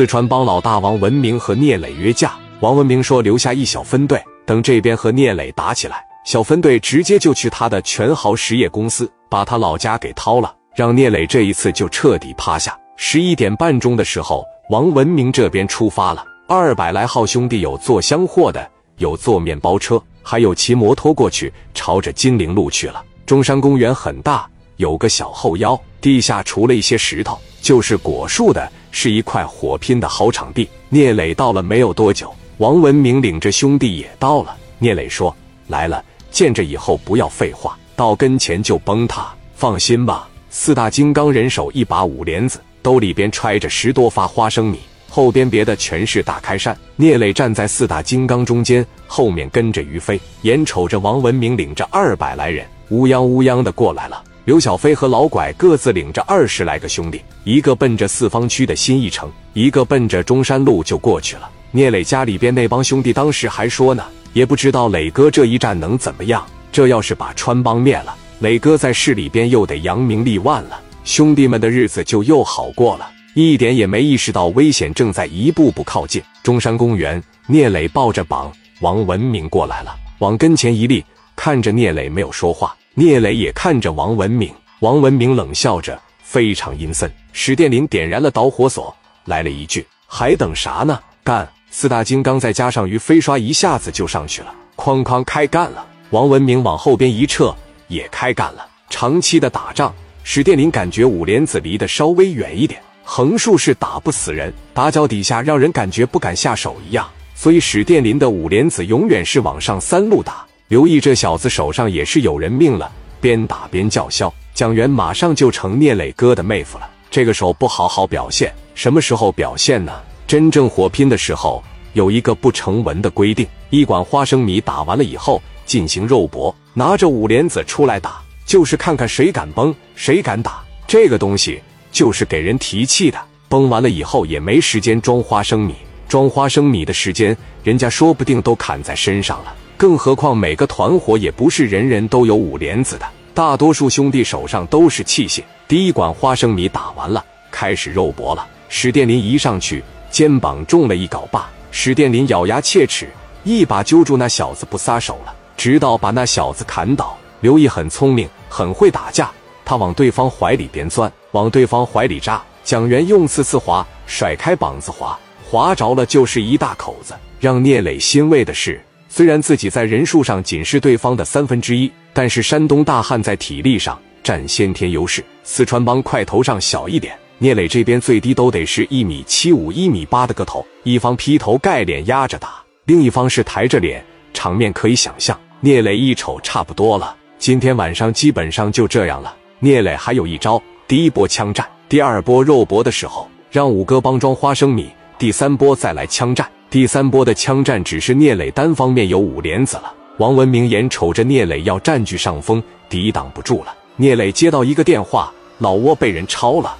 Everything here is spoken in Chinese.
四川帮老大王文明和聂磊约架，王文明说留下一小分队，等这边和聂磊打起来，小分队直接就去他的全豪实业公司，把他老家给掏了，让聂磊这一次就彻底趴下。十一点半钟的时候，王文明这边出发了，二百来号兄弟有做箱货的，有坐面包车，还有骑摩托过去，朝着金陵路去了。中山公园很大，有个小后腰，地下除了一些石头，就是果树的，是一块火拼的好场地。聂磊到了没有多久，王文明领着兄弟也到了。聂磊说：“来了，见着以后不要废话，到跟前就崩塌。放心吧。”四大金刚人手一把五连子，兜里边揣着十多发花生米，后边别的全是大开山。聂磊站在四大金刚中间，后面跟着于飞，眼瞅着王文明领着二百来人。乌泱乌泱的过来了，刘小飞和老拐各自领着二十来个兄弟，一个奔着四方区的新义城，一个奔着中山路就过去了。聂磊家里边那帮兄弟当时还说呢，也不知道磊哥这一战能怎么样。这要是把川帮灭了，磊哥在市里边又得扬名立万了，兄弟们的日子就又好过了，一点也没意识到危险正在一步步靠近。中山公园，聂磊抱着膀，王文明过来了，往跟前一立，看着聂磊没有说话。聂磊也看着王文明，王文明冷笑着，非常阴森。史殿林点燃了导火索，来了一句：“还等啥呢？干！”四大金刚再加上于飞刷，一下子就上去了，哐哐开干了。王文明往后边一撤，也开干了。长期的打仗，史殿林感觉五莲子离得稍微远一点，横竖是打不死人，打脚底下让人感觉不敢下手一样。所以史殿林的五莲子永远是往上三路打。刘毅这小子手上也是有人命了，边打边叫嚣。蒋元马上就成聂磊哥的妹夫了。这个时候不好好表现，什么时候表现呢？真正火拼的时候，有一个不成文的规定：一管花生米打完了以后进行肉搏，拿着五莲子出来打，就是看看谁敢崩，谁敢打。这个东西就是给人提气的。崩完了以后也没时间装花生米，装花生米的时间，人家说不定都砍在身上了。更何况每个团伙也不是人人都有五莲子的，大多数兄弟手上都是器械。第一管花生米打完了，开始肉搏了。史殿林一上去，肩膀中了一镐把。史殿林咬牙切齿，一把揪住那小子不撒手了，直到把那小子砍倒。刘毅很聪明，很会打架，他往对方怀里边钻，往对方怀里扎。蒋元用刺刺划，甩开膀子划，划着了就是一大口子。让聂磊欣慰的是。虽然自己在人数上仅是对方的三分之一，但是山东大汉在体力上占先天优势。四川帮块头上小一点，聂磊这边最低都得是一米七五、一米八的个头。一方劈头盖脸压着打，另一方是抬着脸，场面可以想象。聂磊一瞅，差不多了，今天晚上基本上就这样了。聂磊还有一招：第一波枪战，第二波肉搏的时候，让五哥帮装花生米，第三波再来枪战。第三波的枪战只是聂磊单方面有五连子了。王文明眼瞅着聂磊要占据上风，抵挡不住了。聂磊接到一个电话，老窝被人抄了。